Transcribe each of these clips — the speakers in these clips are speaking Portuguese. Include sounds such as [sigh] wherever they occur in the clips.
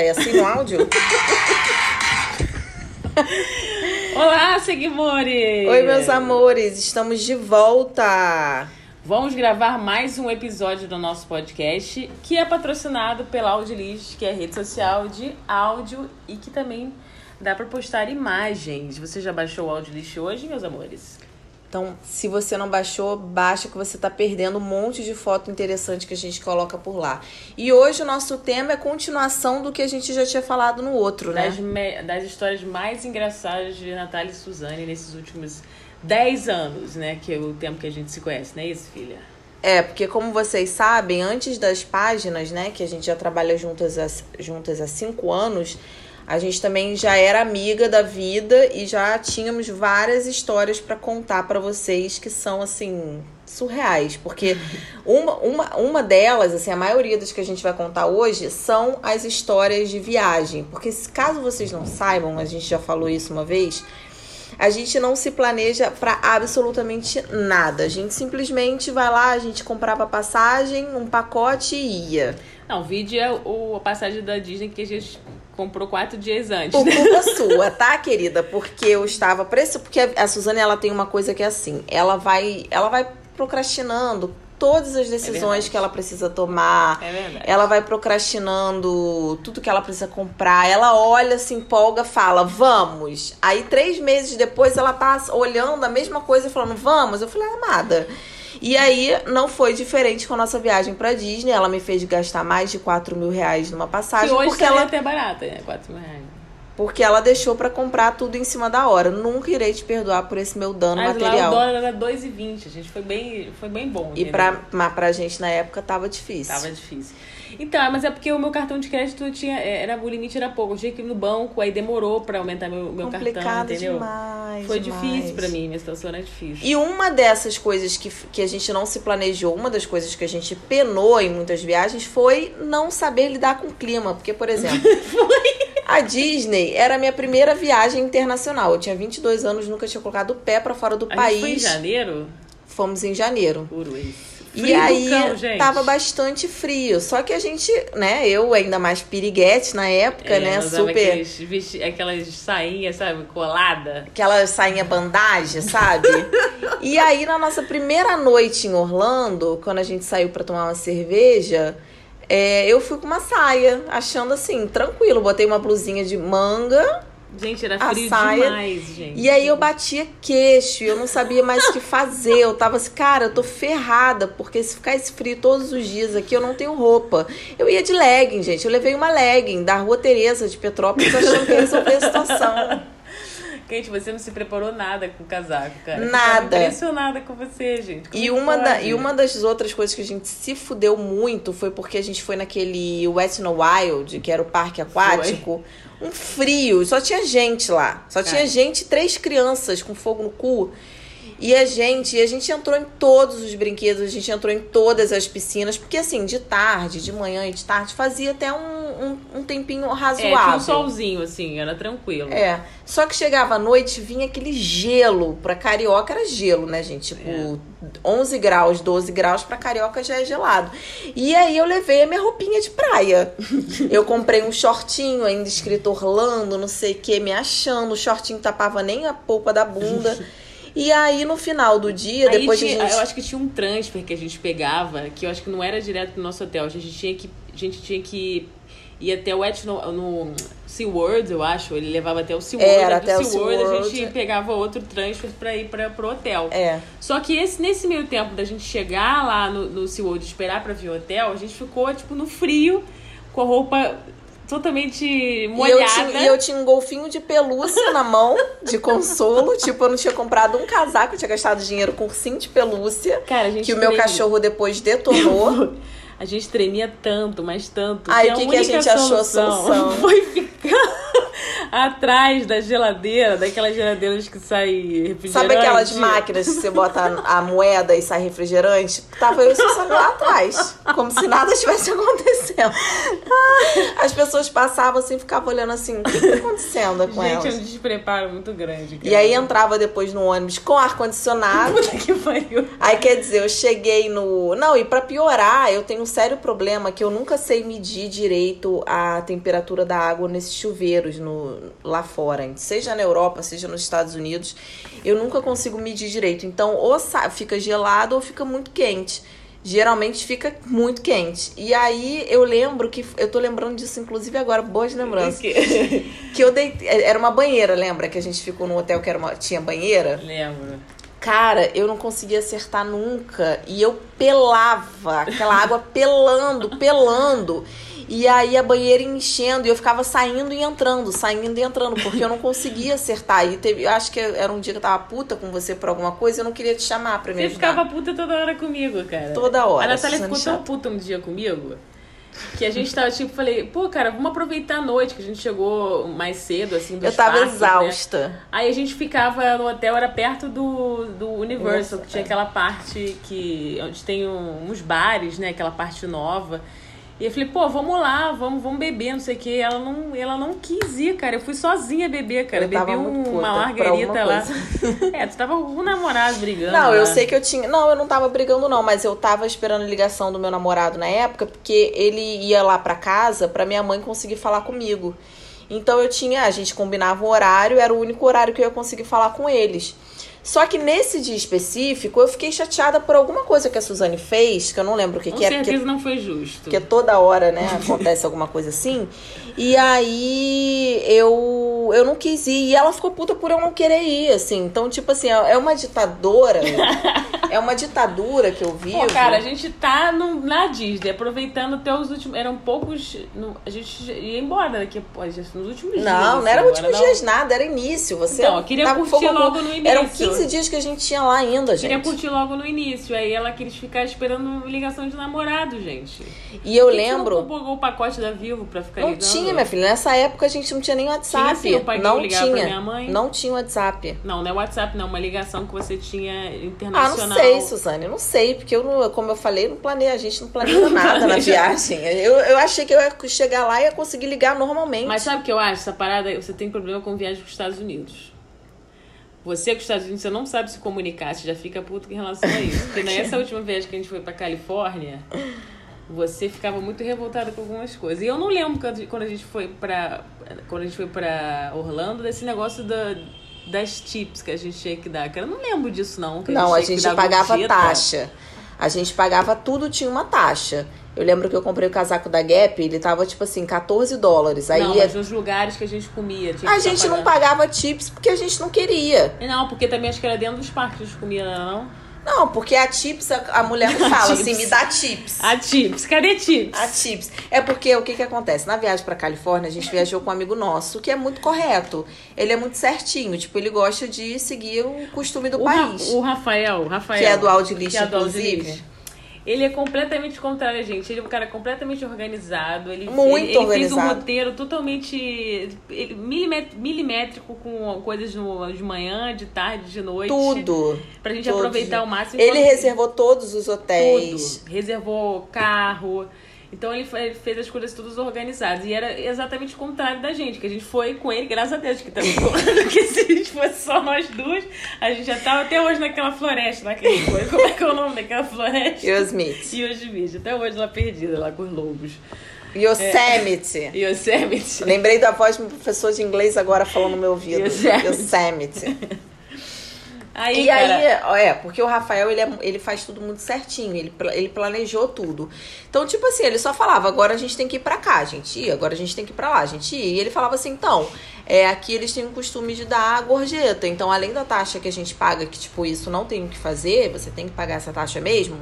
É assim no áudio? Olá, seguimores! Oi, meus amores, estamos de volta! Vamos gravar mais um episódio do nosso podcast, que é patrocinado pela Audilist, que é rede social de áudio e que também dá para postar imagens. Você já baixou o Audilist hoje, meus amores? Então, se você não baixou, baixa que você está perdendo um monte de foto interessante que a gente coloca por lá. E hoje o nosso tema é continuação do que a gente já tinha falado no outro, né? Das, me- das histórias mais engraçadas de Natália e Suzane nesses últimos 10 anos, né? Que é o tempo que a gente se conhece, não é isso, filha? É, porque como vocês sabem, antes das páginas, né, que a gente já trabalha juntas há, juntas há cinco anos, a gente também já era amiga da vida e já tínhamos várias histórias para contar para vocês que são assim surreais, porque [laughs] uma, uma, uma delas, assim, a maioria das que a gente vai contar hoje são as histórias de viagem, porque se caso vocês não saibam, a gente já falou isso uma vez, a gente não se planeja para absolutamente nada. A gente simplesmente vai lá, a gente comprava passagem, um pacote e ia. Não, o vídeo é o, a passagem da Disney que a gente comprou quatro dias antes, Por culpa [laughs] sua, tá, querida? Porque eu estava preço, porque a Suzane ela tem uma coisa que é assim, ela vai, ela vai procrastinando todas as decisões verdade. que ela precisa tomar. É verdade. Ela vai procrastinando tudo que ela precisa comprar. Ela olha, se empolga, fala, vamos. Aí, três meses depois, ela tá olhando a mesma coisa e falando, vamos. Eu falei, amada. E aí, não foi diferente com a nossa viagem pra Disney. Ela me fez gastar mais de 4 mil reais numa Que passagem. hoje porque ela... ela até barata, né? 4 mil reais. porque ela deixou pra comprar tudo em cima da hora. Nunca irei te perdoar por esse meu dano Mas lá o material. dólar era 2,20. A gente foi bem, foi bem bom. E entendeu? pra, mas pra gente na época tava difícil. Tava difícil. Então, mas é porque o meu cartão de crédito tinha. Era, o limite era pouco. Eu tinha que ir no banco, aí demorou pra aumentar meu, meu cartão, Complicado entendeu? demais. Foi demais. difícil pra mim, minha situação era difícil. E uma dessas coisas que, que a gente não se planejou, uma das coisas que a gente penou em muitas viagens foi não saber lidar com o clima. Porque, por exemplo, [laughs] a Disney era a minha primeira viagem internacional. Eu tinha 22 anos, nunca tinha colocado o pé pra fora do A país. foi em janeiro? Fomos em janeiro. Puro E Frio do aí cão, gente. tava bastante frio. Só que a gente, né, eu ainda mais piriguete na época, É, né, super Aqueles, vesti- aquelas sainhas, sabe, colada. aquela sainha bandagem, sabe? [laughs] e aí, na nossa primeira noite em Orlando, quando a gente saiu pra tomar uma cerveja, é, eu fui com uma saia, achando assim, tranquilo. Botei uma blusinha de manga. Gente, era frio saia- demais, gente. E aí eu batia queixo, eu não sabia mais o que fazer. Eu tava assim, cara, eu tô ferrada, porque se ficar esse frio todos os dias aqui, eu não tenho roupa. Eu ia de legging, gente. Eu levei uma legging da Rua Tereza de Petrópolis, achando que ia resolver a situação. [laughs] Kate, você não se preparou nada com o casaco, cara. Eu Nada. Ficava impressionada com você, gente. Como E é uma, da, e uma das outras coisas que a gente se fudeu muito foi porque a gente foi naquele Wet n Wild, que era o parque aquático. Um frio, só tinha gente lá. Só tinha Cara. gente, três crianças com fogo no cu. E a gente, e a gente entrou em todos os brinquedos, a gente entrou em todas as piscinas, porque assim, de tarde, de manhã e de tarde, fazia até um, um, um tempinho É, razoável. tinha um solzinho, assim, era tranquilo. É. Só que chegava à noite, vinha aquele gelo. Pra carioca era gelo, né, gente? Tipo, É. 11 graus, 12 graus, pra carioca já é gelado. E aí eu levei a minha roupinha de praia. [laughs] eu comprei um shortinho ainda escrito Orlando, não sei o que, me achando. O shortinho tapava nem a polpa da bunda. [laughs] E aí, no final do dia, Aí depois tinha- de a gente... Eu acho que tinha um transfer que a gente pegava, que eu acho que não era direto pro nosso hotel. A gente tinha que, a gente tinha que ir até o Wet no, SeaWorld, eu acho. Ele levava até o SeaWorld. Era, do até o SeaWorld, a SeaWorld. gente pegava outro transfer pra ir pra, pro hotel. É. Só que esse, nesse meio tempo da gente chegar lá no, no SeaWorld e esperar pra vir o hotel, a gente ficou, tipo, no frio, com a roupa totalmente E eu, molhada. tinha, e eu tinha um golfinho de pelúcia na mão, de consolo. [laughs] tipo, eu não tinha comprado um casaco, eu tinha gastado dinheiro com ursinho de pelúcia. Cara, a gente Que o meu tremia. cachorro depois [laughs] detonou. A gente tremia tanto, mas tanto. Ai, a o que que a única gente achou a solução? [laughs] Foi ficar atrás da geladeira, daquelas geladeiras que saem refrigerante. Sabe aquelas máquinas que você bota a moeda e sai refrigerante? Tava eu só lá atrás, como se nada estivesse acontecendo. As pessoas passavam assim, ficavam olhando assim, o que tá acontecendo com Gente, elas? é um despreparo muito grande. cara. E aí entrava depois no ônibus com ar-condicionado. Puta que pariu. Aí quer dizer, eu cheguei no. Não, e pra piorar, eu tenho um sério problema que eu nunca sei medir direito a temperatura da água nesses chuveiros no... lá fora. Seja na Europa, seja nos Estados Unidos. Eu nunca consigo medir direito. Então, ou fica gelado ou fica muito quente. Geralmente fica muito quente. E aí eu lembro que. Eu tô lembrando disso, inclusive agora, boas lembranças. Que- [laughs] Que eu dei. Era uma banheira, lembra? Que a gente ficou num hotel que era uma, tinha banheira? Lembro. Cara, eu não conseguia acertar nunca. E eu pelava, aquela água [laughs] pelando, pelando. E aí a banheira enchendo e eu ficava saindo e entrando, saindo e entrando, porque eu não conseguia acertar. E teve, eu acho que era um dia que eu tava puta com você por alguma coisa, eu não queria te chamar pra me Você ajudar. ficava puta toda hora comigo, cara. Toda hora, A Natália ficou tão chata. puta um dia comigo que a gente tava tipo, falei, pô, cara, vamos aproveitar a noite, que a gente chegou mais cedo, assim, dos Eu tava parques, né? exausta. Aí a gente ficava no hotel, era perto do, do Universal, Nossa, que tinha é. aquela parte que. onde tem um- uns bares, né? Aquela parte nova. E eu falei, pô, vamos lá, vamos, vamos beber, não sei o quê. Ela não, ela não quis ir, cara. Eu fui sozinha beber, cara. Eu Bebi um- uma margarita lá. [laughs] É, tu tava com um namorado brigando. Não, eu lá. sei que eu tinha. Não, eu não tava brigando, não, mas eu tava esperando a ligação do meu namorado na época, porque ele ia lá pra casa pra minha mãe conseguir falar comigo. Então eu tinha. A gente combinava um horário, era o único horário que eu ia conseguir falar com eles. Só que nesse dia específico, eu fiquei chateada por alguma coisa que a Suzane fez, que eu não lembro o que, Com que é, porque certeza não foi justo. porque toda hora, né, acontece alguma coisa assim. E aí eu eu não quis ir. E ela ficou puta por eu não querer ir, assim. Então, tipo assim, é uma ditadora. é uma ditadura que eu vivo. Pô, cara, a gente tá no, na Disney, aproveitando até os últimos. Eram poucos. no- a gente ia embora daqui, pô, nos últimos dias. Não, assim, não era agora últimos não. dias nada, era início. Você Então, eu queria com curtir fogo- logo no Eram início. 15 dias que a gente tinha lá ainda, gente. Queria curtir logo no início. Aí ela quis ficar esperando ligação de namorado, gente. E eu lembro. Você não pagou o pacote da Vivo pra ficar Não ligando? tinha, minha filha. Nessa época a gente não tinha nem WhatsApp. sim, eu paguei não ligar pra tinha. minha mãe. Não tinha WhatsApp. Não, não é WhatsApp, não. Uma ligação que você tinha Ah, internacional. não sei, Suzane, eu não sei, porque eu não, como eu falei, não planeja, a gente não planeja [laughs] nada na viagem. Eu, eu achei que eu ia chegar lá e ia conseguir ligar normalmente. Mas sabe o que eu acho? Essa parada, você tem problema com viagem com os Estados Unidos. Você com os Estados Unidos, você não sabe se comunicar, você já fica puto em relação a isso. Porque nessa [laughs] última viagem que a gente foi pra Califórnia, você ficava muito revoltada com algumas coisas. E eu não lembro quando a gente foi pra. Quando a gente foi pra Orlando, desse negócio da, das tips que a gente tinha que dar. Cara, eu não lembro disso, não. que não, a tinha que gente pagava taxa. A gente pagava tudo, tinha uma taxa. Eu lembro que eu comprei o casaco da Gap, ele tava tipo assim, 14 dólares. Aí Não, mas nos lugares que a gente comia. a gente não pagava tips porque a gente não queria. Não, porque também acho que era dentro dos parques que a gente comia, não? Não, porque a tips, a, mulher não [laughs] fala assim, me dá tips. A tips, cadê tips? A tips. É porque o que que acontece? Na viagem pra Califórnia, a gente viajou com um amigo nosso, que é muito correto. Ele é muito certinho, tipo, ele gosta de seguir o costume do O, Ra- país. o Rafael, o Rafael. Que é do Audilist, que é inclusive. Audilist. Ele é completamente contrário a gente. Ele é um cara completamente organizado. Ele, Muito ele, ele fez um organizado. roteiro totalmente ele- milimétrico com coisas no, de manhã, de tarde, de noite. Tudo. Pra gente aproveitar o máximo. Ele reservou todos os hotéis. tudo. Reservou carro. Então ele fe- fez as coisas todas organizadas. E era exatamente o contrário da gente, que a gente foi com ele, graças a Deus, que também [laughs] Porque se a gente fosse só nós duas, a gente já tava até hoje naquela floresta, naquele coisa. Como é que é o nome daquela floresta? Yosemite. Yosemite, até hoje lá perdida, lá com os lobos. Yosemite. Yosemite. Lembrei da voz do professor de inglês agora falando no meu ouvido. Yosemite. Yosemite. Aí, E cara, aí, ó, é, porque o Rafael, ele, é- ele faz tudo muito certinho, ele, ele planejou tudo. Então, tipo assim, ele só falava, agora a gente tem que ir pra cá, a gente ia, agora a gente tem que ir pra lá, a gente ia. E ele falava assim, então, é, aqui eles têm o costume de dar a gorjeta, então além da taxa que a gente paga, que tipo, isso não tem o que fazer, você tem que pagar essa taxa mesmo,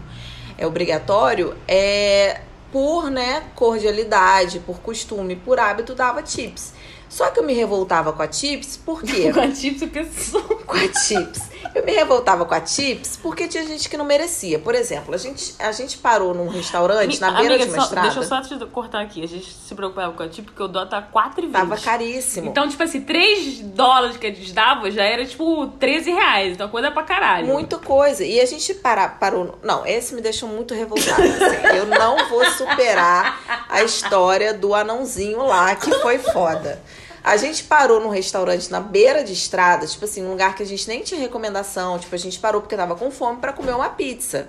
é obrigatório, é por, né, cordialidade, por costume, por hábito, dava tips. Só que eu me revoltava com a tips, por quê? com a Tips, eu penso com a Chips. Eu me revoltava com a Chips porque tinha gente que não merecia. Por exemplo, a gente, a gente parou num restaurante na beira Amiga, de uma só- estrada. Deixa eu só te cortar aqui. A gente se preocupava com a tipo porque o dólar tá 4,20. Tava caríssimo. Então, tipo assim, 3 dólares que eles davam já era tipo 13 reais. Então, coisa pra caralho. Muita coisa. E a gente para, parou. Não, esse me deixou muito revoltada. assim. Eu não vou superar a história do anãozinho lá, que foi foda. A gente parou num restaurante na beira de estrada, tipo assim, num lugar que a gente nem tinha recomendação. Tipo, a gente parou porque tava com fome pra comer uma pizza.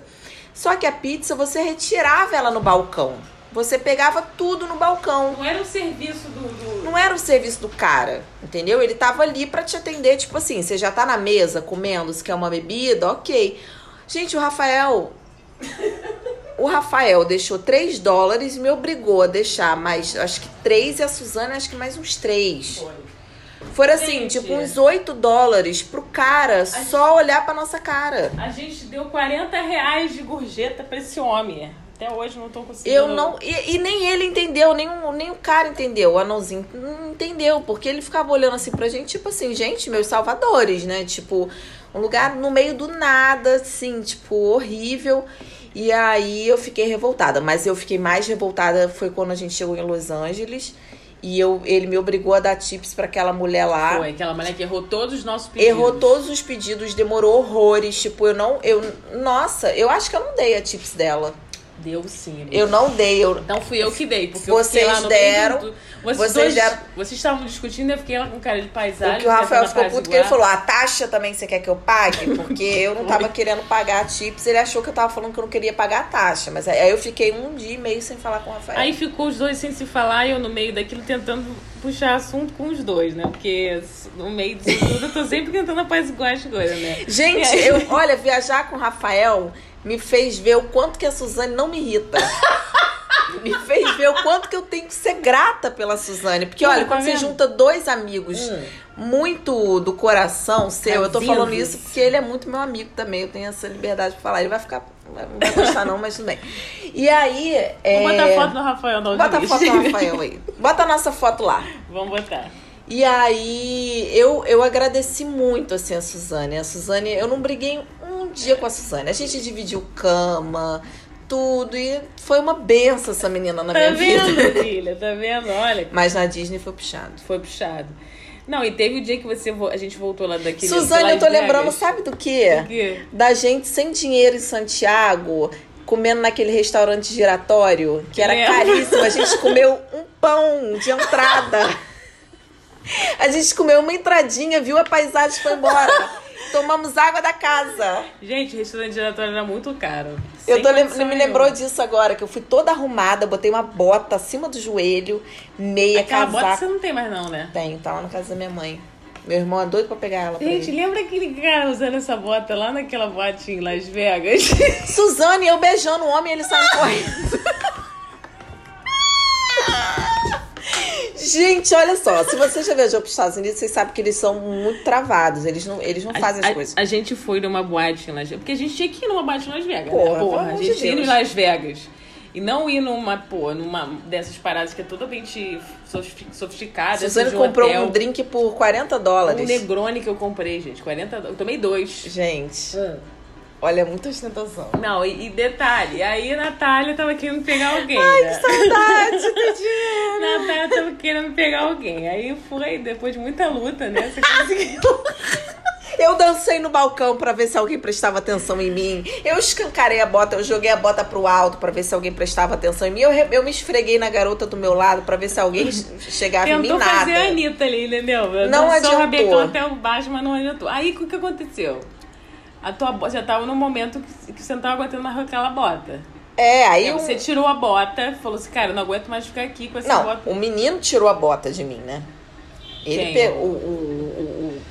Só que a pizza você retirava ela no balcão. Você pegava tudo no balcão. Não era o serviço do. do- Não era o serviço do cara, entendeu? Ele tava ali pra te atender, tipo assim, você já tá na mesa comendo, se quer uma bebida, ok. Gente, o Rafael. O Rafael deixou 3 dólares e me obrigou a deixar mais, acho que 3 e a Suzana, acho que mais uns 3. Foi. Foram assim, Gente. tipo, uns 8 dólares pro cara só olhar pra nossa cara. A gente deu 40 reais de gorjeta pra esse homem. Até hoje não tô conseguindo. Eu não. E, e nem ele entendeu, nem, o- nem o cara entendeu, o anãozinho não entendeu, porque ele ficava olhando assim pra gente, tipo assim, gente, meus salvadores, né? Tipo, um lugar no meio do nada, assim, tipo, horrível. E aí eu fiquei revoltada, mas eu fiquei mais revoltada foi quando a gente chegou em Los Angeles e eu, ele me obrigou a dar tips pra aquela mulher lá. Foi, aquela mulher que errou todos os nossos pedidos. Errou todos os pedidos, demorou horrores. Tipo, eu não. Eu, nossa, eu acho que eu não dei a tips dela. Deu sim. amiga. Eu não dei. Eu, Então fui eu que dei, porque Vocês eu lá no deram, do... Vocês, vocês dois, deram- vocês estavam discutindo, eu fiquei lá com cara de paisagem. Porque o Rafael ficou puto que ele falou: a taxa também você quer que eu pague? [laughs] Porque eu não tava querendo pagar tips. Ele achou que eu tava falando que eu não queria pagar a taxa. Mas aí eu fiquei um dia e meio sem falar com o Rafael. Aí ficou os dois sem se falar e eu no meio daquilo tentando puxar assunto com os dois, né? Porque no meio disso tudo eu tô sempre tentando apaziguar as coisas, né? Gente, aí- eu, olha, viajar com o Rafael me fez ver o quanto que a Suzane não me irrita. me fez ver o quanto que eu tenho que ser grata pela Suzane. Porque, olha, Tá quando você vendo? junta dois amigos Hum. Muito do coração seu, eu tô falando isso porque ele é muito meu amigo também. Eu tenho essa liberdade pra falar. Ele vai ficar. Não vai gostar, não, mas tudo bem. E aí. É... Vou botar foto do Rafael na Bota a foto do [laughs] Rafael aí. Bota a nossa foto lá. Vamos botar. E aí, eu, eu agradeci muito, assim, a Suzane. A Suzane, eu não briguei um dia com a Suzane. A gente dividiu cama, tudo. E foi uma benção essa menina na Tá minha vendo, vida. filha? Tá vendo? Olha, Mas na Disney foi puxado. foi puxado. Não, e teve o dia que você vo- a gente voltou lá daquele. Suzane, Las eu tô Vegas. lembrando, sabe do quê? O quê? Da gente sem dinheiro em Santiago, comendo naquele restaurante giratório, que era Lembro. caríssimo. A gente comeu um pão de entrada. [laughs] A gente comeu uma entradinha, viu a paisagem foi embora. Tomamos água da casa. Gente, o restaurante giratório era muito caro. Eu tô lem- me lembrou disso agora, que eu fui toda arrumada, botei uma bota acima do joelho, meia, Aquela bota casaco. você não tem mais não, né? Tenho, tá lá na casa da minha mãe. Meu irmão é doido pra pegar ela Gente, lembra aquele cara usando essa bota lá naquela boate em Las Vegas? Suzane, eu beijando o homem e ele saindo [laughs] correndo. Gente, olha só, se você já viajou para os Estados Unidos, vocês sabem que eles são muito travados. Eles não, eles não fazem as a, coisas. A gente foi numa boate em Las Vegas. Porque a gente tinha que ir numa boate em Las Vegas. Porra, né? Porra, a gente de ido em. Las Vegas. E não ir numa, pô, numa dessas paradas que é totalmente sofistic- sofisticada. Suzane assim, um comprou hotel. um drink por 40 Um dólares. Negroni que eu comprei, gente. 40 dólares. Eu tomei dois. Gente, olha, muita ostentação. Não, e, e detalhe, aí a Natália tava querendo pegar alguém. Ai, né? Saudade, [laughs] tadinha. Natália tava querendo pegar alguém. Aí foi, depois de muita luta, né? Você conseguiu. [laughs] Eu dancei no balcão pra ver se alguém prestava atenção em mim. Eu escancarei a bota, eu joguei a bota pro alto pra ver se alguém prestava atenção em mim. Eu, eu me esfreguei na garota do meu lado pra ver se alguém [laughs] chegava em mim Tentou nada. fazer a Anitta ali, entendeu? Não Dançou adiantou. rabecão até o baixo, mas não adiantou. Aí o que aconteceu? A tua bota já tava no momento que, que você não tava aguentando mais aquela bota. É, aí um- você tirou a bota, falou assim, cara, eu não aguento mais ficar aqui com essa Não, bota. o menino tirou a bota de mim, né? Ele Quem? pegou o, o,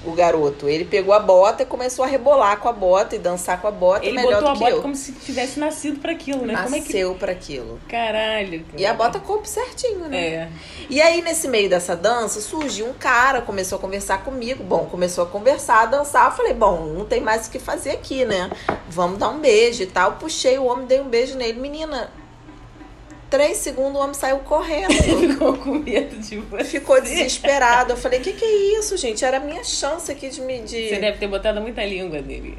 o, garoto, ele pegou a bota e começou a rebolar com a bota e dançar com a bota Ele melhor botou do a que bota eu. como se tivesse nascido pra aquilo, né? Como é que. Nasceu pra aquilo. Caralho. E a cara. bota coube certinho, né? É. E aí, nesse meio dessa dança, surgiu um cara, começou a conversar comigo. Bom, começou a conversar, a dançar. Eu falei, bom, não tem mais o que fazer aqui, né? Vamos dar um beijo e tal. Puxei o homem, dei um beijo nele. Menina, três segundos o homem saiu correndo. [laughs] Ficou com medo de você. Ficou desesperado. Eu falei, o que, que é isso, gente? Era a minha chance aqui de me. De... Você deve ter botado muita língua nele.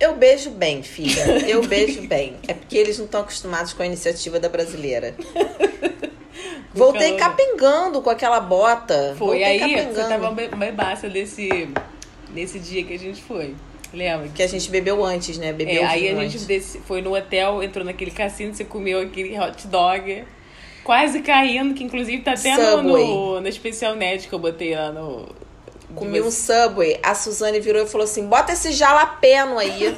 Eu beijo bem, filha. Eu beijo bem. É porque eles não estão acostumados com a iniciativa da brasileira. [laughs] Voltei capengando com aquela bota. Foi Voltei aí, capengando. você tava be- bebaça desse, nesse dia que a gente foi. Lembra? Que a gente bebeu antes, né? Bebeu É, aí a gente desce- foi no hotel, entrou naquele cassino, você comeu aquele hot dog. Quase caindo, que inclusive tá até Subway. no, no especial net que eu botei lá no. Comi um Subway. A Suzane virou e falou assim: bota esse jalapeno aí.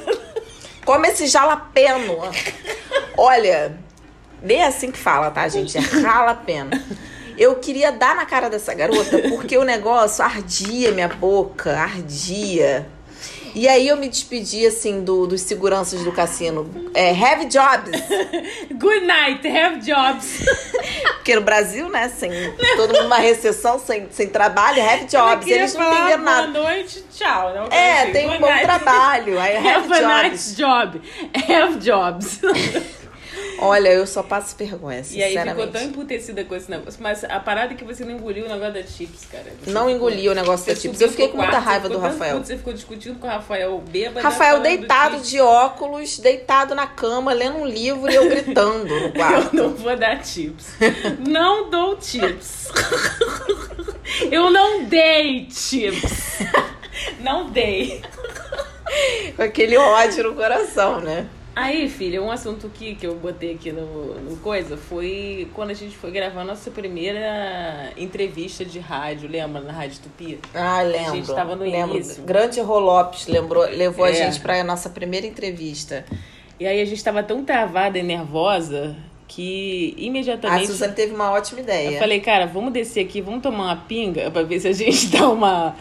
Come esse jalapeno. Olha, nem é assim que fala, tá, gente? É jalapeno. Eu queria dar na cara dessa garota porque o negócio ardia minha boca, ardia. E aí eu me despedi, assim, do, dos seguranças do cassino. É, have jobs. [laughs] Good night, have jobs. [laughs] Porque no Brasil, né, sem todo mundo numa recessão, sem, sem trabalho, have jobs. Eles não entenderam boa nada. noite, tchau. Coisa É, assim, tem um bom night. trabalho. Aí [laughs] have Have a jobs. nice job. Have jobs. Olha, eu só passo vergonha, E aí ficou sinceramente. tão emputecida com esse negócio. Mas a parada é que você não engoliu o negócio da chips, cara. Você Não ficou- engoli o negócio da chips. Eu fiquei com muita quarto, raiva você do Rafael. puto, Você ficou discutindo com o Rafael bêbado. Rafael deitado chips. de óculos, deitado na cama, lendo um livro e eu gritando no [laughs] Eu quarto. não vou dar tips. não dou tips. [laughs] Eu não dei tips. [laughs] Não dei. Com aquele ódio no coração, né? Aí, filha, um assunto que, que eu botei aqui no, no coisa foi quando a gente foi gravar a nossa primeira entrevista de rádio, lembra? Na Rádio Tupi. Ah, lembro. gente tava no lembro. início. Grande Rolopes lembrou, levou a É. gente pra nossa primeira entrevista. E aí a gente tava tão travada e nervosa que A imediatamente. Suzane teve uma ótima ideia. Eu falei, cara, vamos descer aqui, vamos tomar uma pinga pra ver se a gente [laughs] dá uma,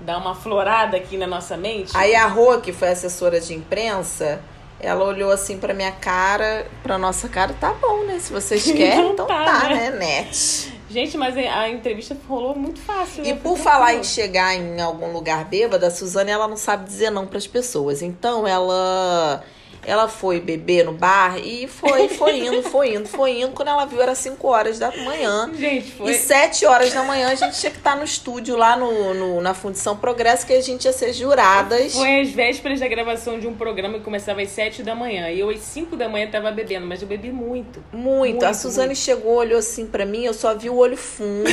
dá uma florada aqui na nossa mente. Aí a Rô, que foi assessora de imprensa, ela olhou assim pra minha cara, pra nossa cara, tá bom, né? Se vocês querem, Então então tá, tá, né? né, net. Gente, mas a entrevista rolou muito fácil. E né? por Foi falar em chegar em algum lugar bêbada, a Suzane ela não sabe dizer não pras pessoas. Então ela ela foi beber no bar e foi, foi indo, foi indo, foi indo. Quando ela viu era 5 horas da manhã. Gente, foi. E 7 horas da manhã a gente tinha que estar no estúdio lá no, no- na Fundição Progresso, que a gente ia ser juradas. Foi às vésperas da gravação de um programa que começava às 7 da manhã. E eu às 5 da manhã tava bebendo, mas eu bebi muito. Muito. A Muito, Suzane muito. chegou, olhou assim pra mim, eu só vi o olho fundo.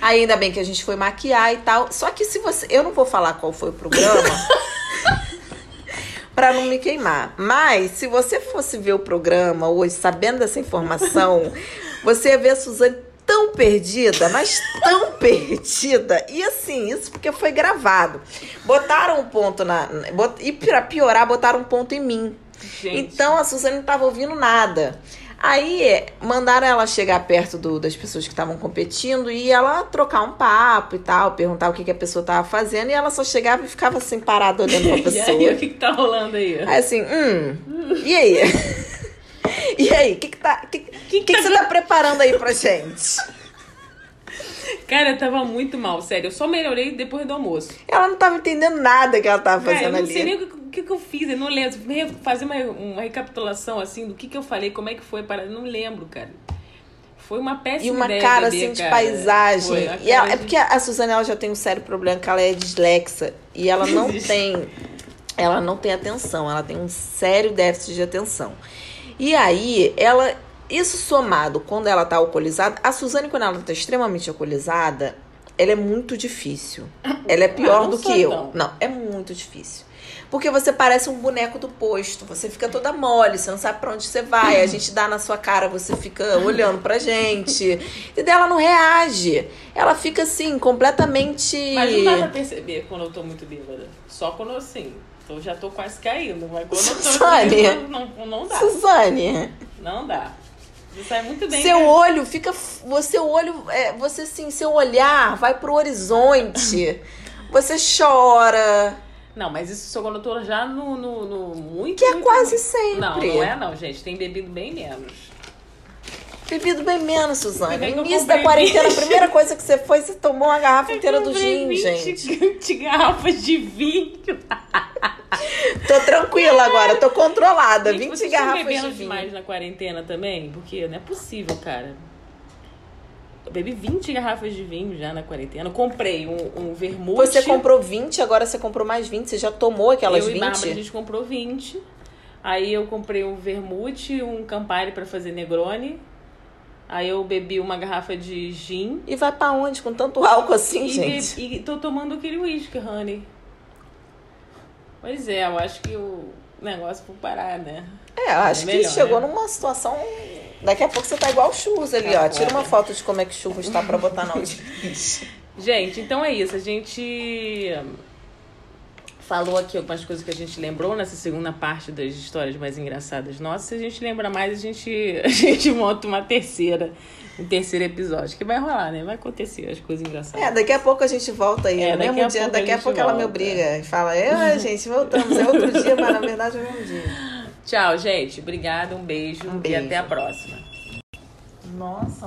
Aí [laughs] ainda bem que a gente foi maquiar e tal. Só que se você. Eu não vou falar qual foi o programa. [laughs] pra não me queimar. Mas se você fosse ver o programa hoje, sabendo dessa informação, [laughs] você ia ver a Suzane tão perdida, mas tão [laughs] perdida. E assim, isso porque foi gravado. Botaram um ponto na. bot- E pra piorar, botaram um ponto em mim. Gente. Então a Suzane não tava ouvindo nada. Aí mandaram ela chegar perto do- das pessoas que estavam competindo e ela trocar um papo e tal, perguntar o que, que a pessoa tava fazendo, e ela só chegava e ficava assim parada olhando pra [laughs] E pessoa. aí, o que, que tá rolando aí? Aí assim, hum, e aí? [laughs] E aí, o que, que, tá, que, que, que, tá você tá preparando aí pra gente? Cara, eu tava muito mal, sério. Eu só melhorei depois do almoço. Ela não tava entendendo nada que ela tava Cara, eu fazendo não ali. sei nem o que, o que eu fiz, eu não lembro. Fazer uma, uma recapitulação, assim, do que, que eu falei, como é que foi, para não lembro, cara. Foi uma péssima E uma ideia cara beber, assim de cara. paisagem. Foi, E ela- cara é de- porque a Suzane ela já tem um sério problema que ela é dislexa e ela não Existe. tem ela não tem atenção, ela tem um sério déficit de atenção. E aí, ela isso somado quando ela tá alcoolizada, a Suzane quando ela tá extremamente alcoolizada, ela é muito difícil. Ela é pior não do que eu. não. Não, é muito difícil. Porque você parece um boneco do posto. Você fica toda mole, você não sabe pra onde você vai. A gente dá na sua cara, você fica olhando pra gente. E dela não reage. Ela fica assim, completamente. Mas não dá pra perceber quando eu tô muito bêbada. Só quando assim, eu já tô quase caindo. Mas quando eu tô Suzane. não, não, não dá. Suzane, Não dá. Você sai muito bem. seu né? olho fica. Você olho. É, você assim, seu olhar vai pro horizonte. [laughs] Você chora. Não, mas isso só quando eu tô já no, no, no muito. Que é muito- quase sempre. Não, não é não, gente. Tem bebido bem menos. Bebido bem menos, que No eu início da quarentena, a primeira coisa que você foi, você tomou uma garrafa inteira do gin, 20 gente. 20 [laughs] garrafas de vinho. Tô tranquila agora, tô controlada. Gente, 20 vocês garrafas de bebendo vinho. demais na quarentena também? Porque não é possível, cara. Eu bebi 20 garrafas de vinho já na quarentena. Eu comprei um, um vermute. Você comprou 20, agora você comprou mais 20. Você já tomou aquelas eu 20? e Bárbara, a gente comprou 20. Aí eu comprei um vermute, um Campari pra fazer Negroni. Aí eu bebi uma garrafa de gin. E vai pra onde com tanto álcool assim, E, gente? e tô tomando aquele whisky, honey. Pois é, eu acho que o negócio foi parar, né? É, eu acho que melhor, chegou né? numa situação. Daqui a pouco você tá igual o churros ali, Tá ó. Tira uma foto de como é que churros tá pra botar na [laughs] audiência. Gente, então é isso. A gente falou aqui algumas coisas que a gente lembrou nessa segunda parte das histórias mais engraçadas nossas. Se a gente lembra mais, a gente, [laughs] a gente monta uma terceira, um terceiro episódio. Que vai rolar, né? Vai acontecer as coisas engraçadas. É, daqui a pouco a gente volta aí. É, no daqui mesmo a dia, daqui a pouco ela me volta. obriga e fala: É, [laughs] gente, voltamos. É outro dia, mas na verdade é o mesmo dia. Tchau, gente. Obrigada, um beijo, Um e beijo. até a próxima. Nossa,